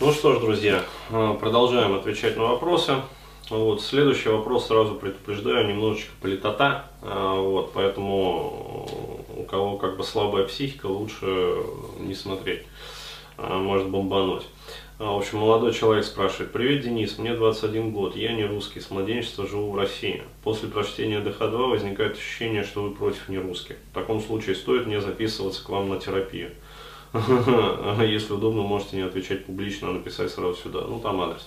Ну что ж, друзья, э, продолжаем отвечать на вопросы. Вот, следующий вопрос сразу предупреждаю, немножечко политота, э, вот, поэтому у кого как бы слабая психика, лучше не смотреть, э, может бомбануть. В общем, молодой человек спрашивает, привет, Денис, мне 21 год, я не русский, с младенчества живу в России. После прочтения ДХ-2 возникает ощущение, что вы против нерусских. В таком случае стоит мне записываться к вам на терапию. Если удобно, можете не отвечать публично, а написать сразу сюда. Ну, там адрес.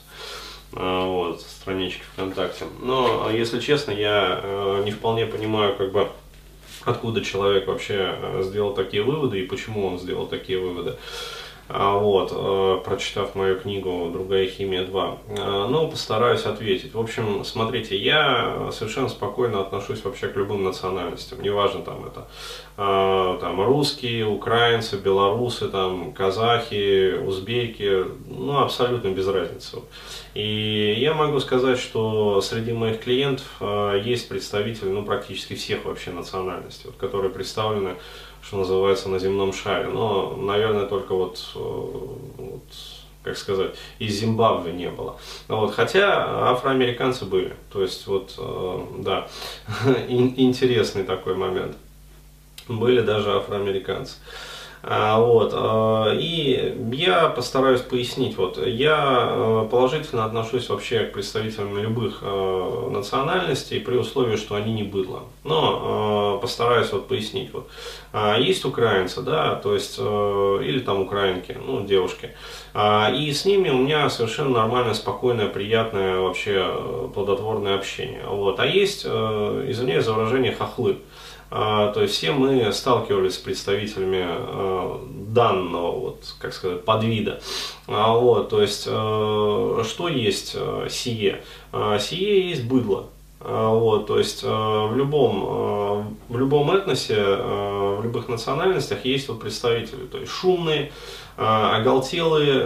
А, вот, странички ВКонтакте. Но, если честно, я э, не вполне понимаю, как бы, откуда человек вообще э, сделал такие выводы и почему он сделал такие выводы. А, вот, э, прочитав мою книгу «Другая химия 2». Э, ну, постараюсь ответить. В общем, смотрите, я совершенно спокойно отношусь вообще к любым национальностям. Неважно, там это э, там, русские, украинцы, белорусы, там, казахи, узбеки, ну, абсолютно без разницы. И я могу сказать, что среди моих клиентов есть представители, ну, практически всех вообще национальностей, вот, которые представлены что называется, на земном шаре. Но, наверное, только вот, э, вот как сказать, из Зимбабве не было. Вот, хотя афроамериканцы были. То есть, вот, э, да, интересный такой момент. Были даже афроамериканцы. А, вот. А, и я постараюсь пояснить. Вот. Я э, положительно отношусь вообще к представителям любых национальностей при условии, что они не быдло. Но постараюсь вот пояснить. Вот. А, есть украинцы, да, то есть, или там украинки, ну, девушки. И с ними у меня совершенно нормальное, спокойное, приятное, вообще плодотворное общение. Вот. А есть, извиняюсь за выражение, хохлы. А, то есть все мы сталкивались с представителями а, данного, вот, как сказать, подвида. А, вот, то есть, что есть сие? Сие есть быдло. Вот, то есть в любом, в любом этносе, в любых национальностях есть вот представители, то есть шумные, а, оголтелые,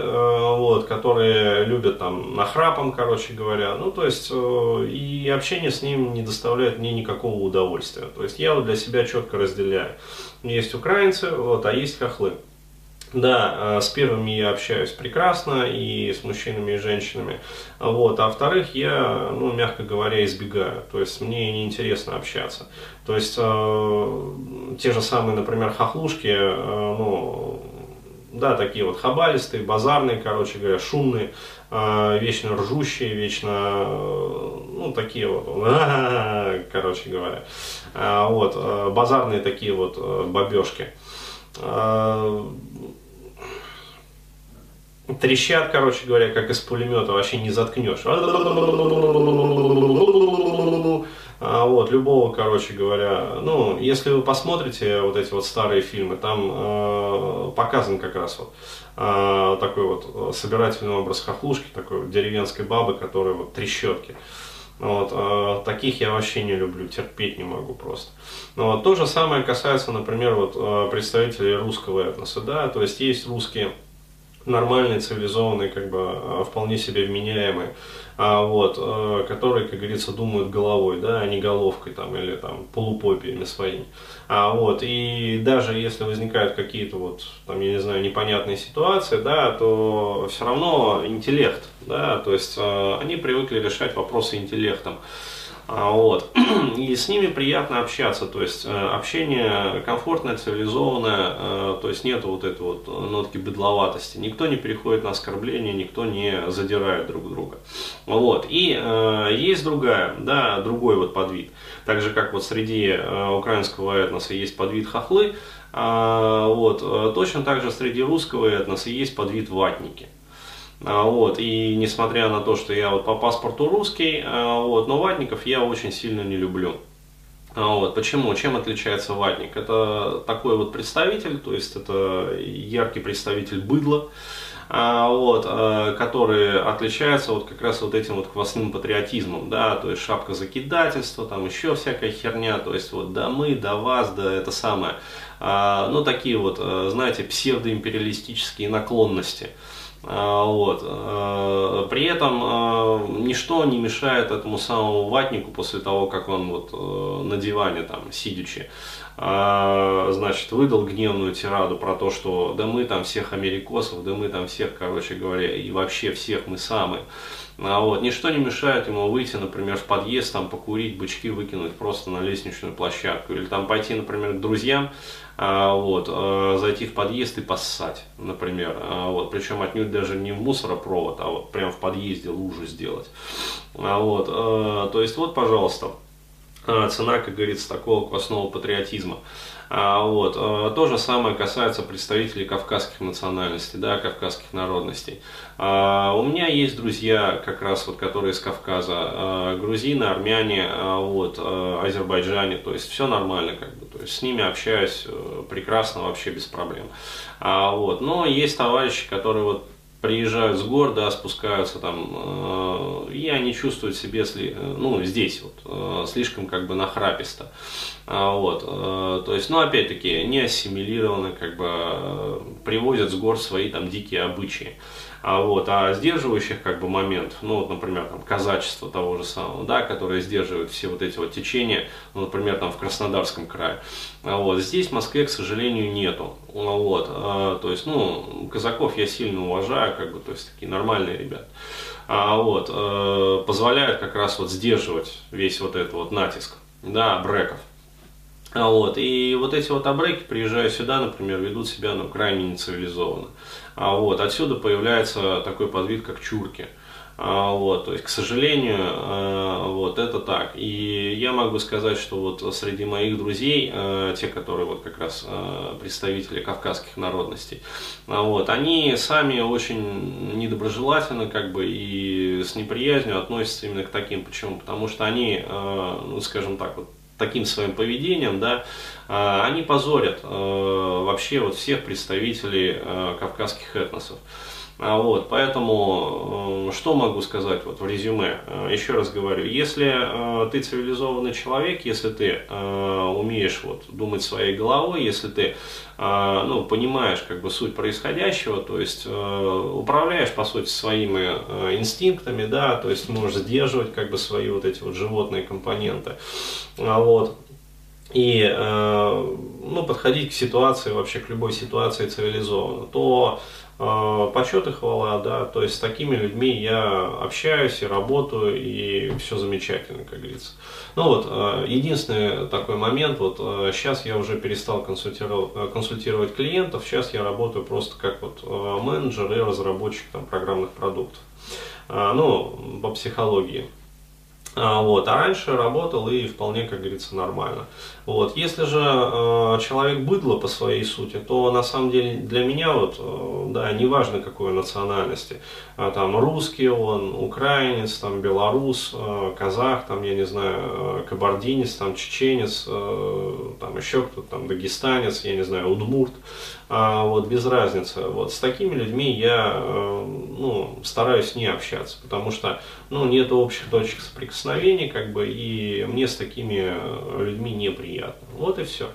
вот, которые любят там нахрапом, короче говоря. Ну, то есть, э, и общение с ним не доставляет мне никакого удовольствия. То есть, я вот для себя четко разделяю. Есть украинцы, вот, а есть хохлы. Да, э, с первыми я общаюсь прекрасно и с мужчинами и женщинами. Вот. А во-вторых, я, ну, мягко говоря, избегаю. То есть мне неинтересно общаться. То есть э, те же самые, например, хохлушки, э, ну, да, такие вот хабалистые, базарные, короче говоря, шумные, э, вечно ржущие, вечно, э, ну, такие вот, короче говоря, э, вот, базарные такие вот бабешки. Э, трещат, короче говоря, как из пулемета, вообще не заткнешь. А, вот, любого, короче говоря, ну, если вы посмотрите вот эти вот старые фильмы, там э, показан как раз вот э, такой вот собирательный образ хохлушки, такой вот деревенской бабы, которая вот трещотки. Вот, э, таких я вообще не люблю, терпеть не могу просто. Но вот, то же самое касается, например, вот, э, представителей русского этноса, да, то есть есть русские нормальные, цивилизованные, как бы а, вполне себе вменяемые, а, вот, а, которые, как говорится, думают головой, да, а не головкой там или там полупопиями своими. А, вот, и даже если возникают какие-то вот, там, я не знаю, непонятные ситуации, да, то все равно интеллект, да, то есть а, они привыкли решать вопросы интеллектом. А, вот. И с ними приятно общаться, то есть э, общение комфортное, цивилизованное, э, то есть нет вот этой вот нотки бедловатости. Никто не переходит на оскорбление, никто не задирает друг друга. Вот. И э, есть другая, да, другой вот подвид. Так же, как вот среди украинского этноса есть подвид хохлы, э, вот, точно так же среди русского этноса есть подвид ватники. А, вот, и несмотря на то, что я вот по паспорту русский, а, вот, но ватников я очень сильно не люблю. А, вот, почему? Чем отличается ватник? Это такой вот представитель, то есть это яркий представитель быдла, вот, который отличается вот как раз вот этим вот квасным патриотизмом, да, то есть шапка закидательства, там еще всякая херня, то есть вот да мы, да вас, да это самое, ну такие вот, знаете, псевдоимпериалистические наклонности. А, вот. А, при этом а, ничто не мешает этому самому ватнику после того, как он вот э, на диване там сидячи, значит, выдал гневную тираду про то, что да мы там всех америкосов, да мы там всех, короче говоря, и вообще всех мы самые. А вот, ничто не мешает ему выйти, например, в подъезд, там, покурить, бычки выкинуть просто на лестничную площадку. Или там пойти, например, к друзьям, а, вот, а, зайти в подъезд и поссать, например. А, вот, причем отнюдь даже не в мусоропровод, а вот прямо в подъезде лужу сделать. А, вот, а, то есть, вот, пожалуйста, а, цена, как говорится, такого квасного патриотизма. А, вот. А, то же самое касается представителей кавказских национальностей, да, кавказских народностей. А, у меня есть друзья, как раз вот, которые из Кавказа, грузины, армяне, вот, азербайджане, то есть все нормально, как бы, то есть с ними общаюсь э, прекрасно, вообще без проблем. Вот. Но есть товарищи, которые вот приезжают с гор, да, спускаются там, э, и они чувствуют себя, сли, э, ну, здесь вот, э, слишком как бы нахраписто. А, вот, э, то есть, ну, опять-таки, не ассимилированы, как бы, э, привозят с гор свои там дикие обычаи. А, вот, а сдерживающих как бы момент, ну вот, например, там, казачество того же самого, да, которое сдерживает все вот эти вот течения, ну, например, там в Краснодарском крае. А, вот, здесь в Москве, к сожалению, нету. А, вот, а, то есть, ну, казаков я сильно уважаю, как бы, то есть такие нормальные ребята. А, вот, э, позволяют как раз вот сдерживать весь вот этот вот натиск, да, бреков. А вот, и вот эти вот абреки, приезжая сюда, например, ведут себя ну, крайне нецивилизованно. А вот, отсюда появляется такой подвид, как чурки. А, вот, то есть, к сожалению, а, вот это так. И я могу сказать, что вот среди моих друзей, а, те, которые вот как раз а, представители кавказских народностей, вот, они сами очень недоброжелательно, как бы, и с неприязнью относятся именно к таким. Почему? Потому что они, ну, скажем так, вот таким своим поведением, да, а, они позорят а, вообще вот всех представителей а, кавказских этносов. Вот, поэтому что могу сказать вот в резюме? Еще раз говорю, если ты цивилизованный человек, если ты умеешь вот думать своей головой, если ты ну, понимаешь как бы суть происходящего, то есть управляешь по сути своими инстинктами, да, то есть можешь сдерживать как бы свои вот эти вот животные компоненты, вот, и э, ну, подходить к ситуации, вообще к любой ситуации цивилизованно, то э, почет и хвала, да, то есть с такими людьми я общаюсь и работаю, и все замечательно, как говорится. Ну вот, э, единственный такой момент, вот сейчас я уже перестал консультировать, консультировать клиентов, сейчас я работаю просто как вот менеджер и разработчик там, программных продуктов, ну, по психологии. А, вот, а раньше работал и вполне, как говорится, нормально. Вот. Если же э, человек быдло по своей сути, то на самом деле для меня вот, э, да, неважно какой национальности, э, там русский он, украинец, там белорус, э, казах, там, я не знаю, э, кабардинец, там чеченец, э, там еще кто-то, там дагестанец, я не знаю, удмурт, э, вот, без разницы. Вот, с такими людьми я, э, ну, стараюсь не общаться, потому что, ну, нет общих точек соприкосновения, как бы, и мне с такими людьми неприятно приятно. Вот и все.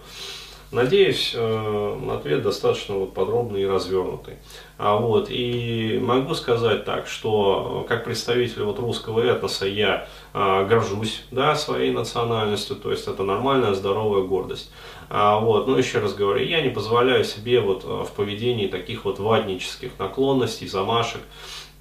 Надеюсь, э, ответ достаточно вот подробный и развернутый. А вот, и могу сказать так, что э, как представитель вот русского этноса я а, горжусь да, своей национальностью, то есть это нормальная, здоровая гордость. А, вот, но еще раз говорю, я не позволяю себе вот в поведении таких вот ватнических наклонностей, замашек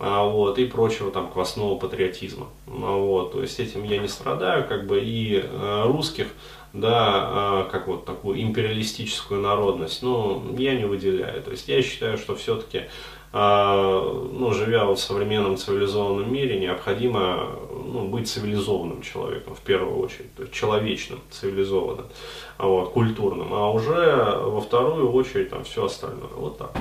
вот, и прочего там квасного патриотизма. А, вот, то есть этим я не страдаю, как бы и русских да, а, как вот такую империалистическую народность, ну, я не выделяю. То есть я считаю, что все-таки, а, ну, живя в современном цивилизованном мире, необходимо ну, быть цивилизованным человеком в первую очередь, то есть человечным, цивилизованным, вот, культурным, а уже во вторую очередь там все остальное. Вот так.